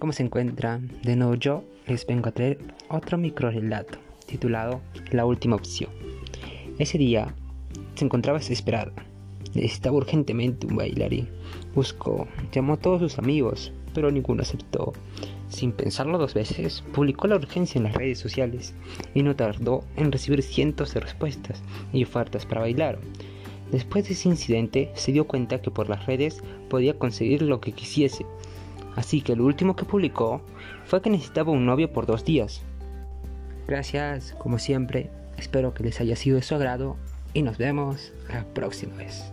¿Cómo se encuentran? De nuevo yo les vengo a traer otro micro relato titulado La última opción. Ese día se encontraba desesperada. Necesitaba urgentemente un bailarín. Buscó, llamó a todos sus amigos, pero ninguno aceptó. Sin pensarlo dos veces, publicó la urgencia en las redes sociales y no tardó en recibir cientos de respuestas y ofertas para bailar. Después de ese incidente, se dio cuenta que por las redes podía conseguir lo que quisiese. Así que lo último que publicó fue que necesitaba un novio por dos días. Gracias, como siempre, espero que les haya sido de su agrado y nos vemos la próxima vez.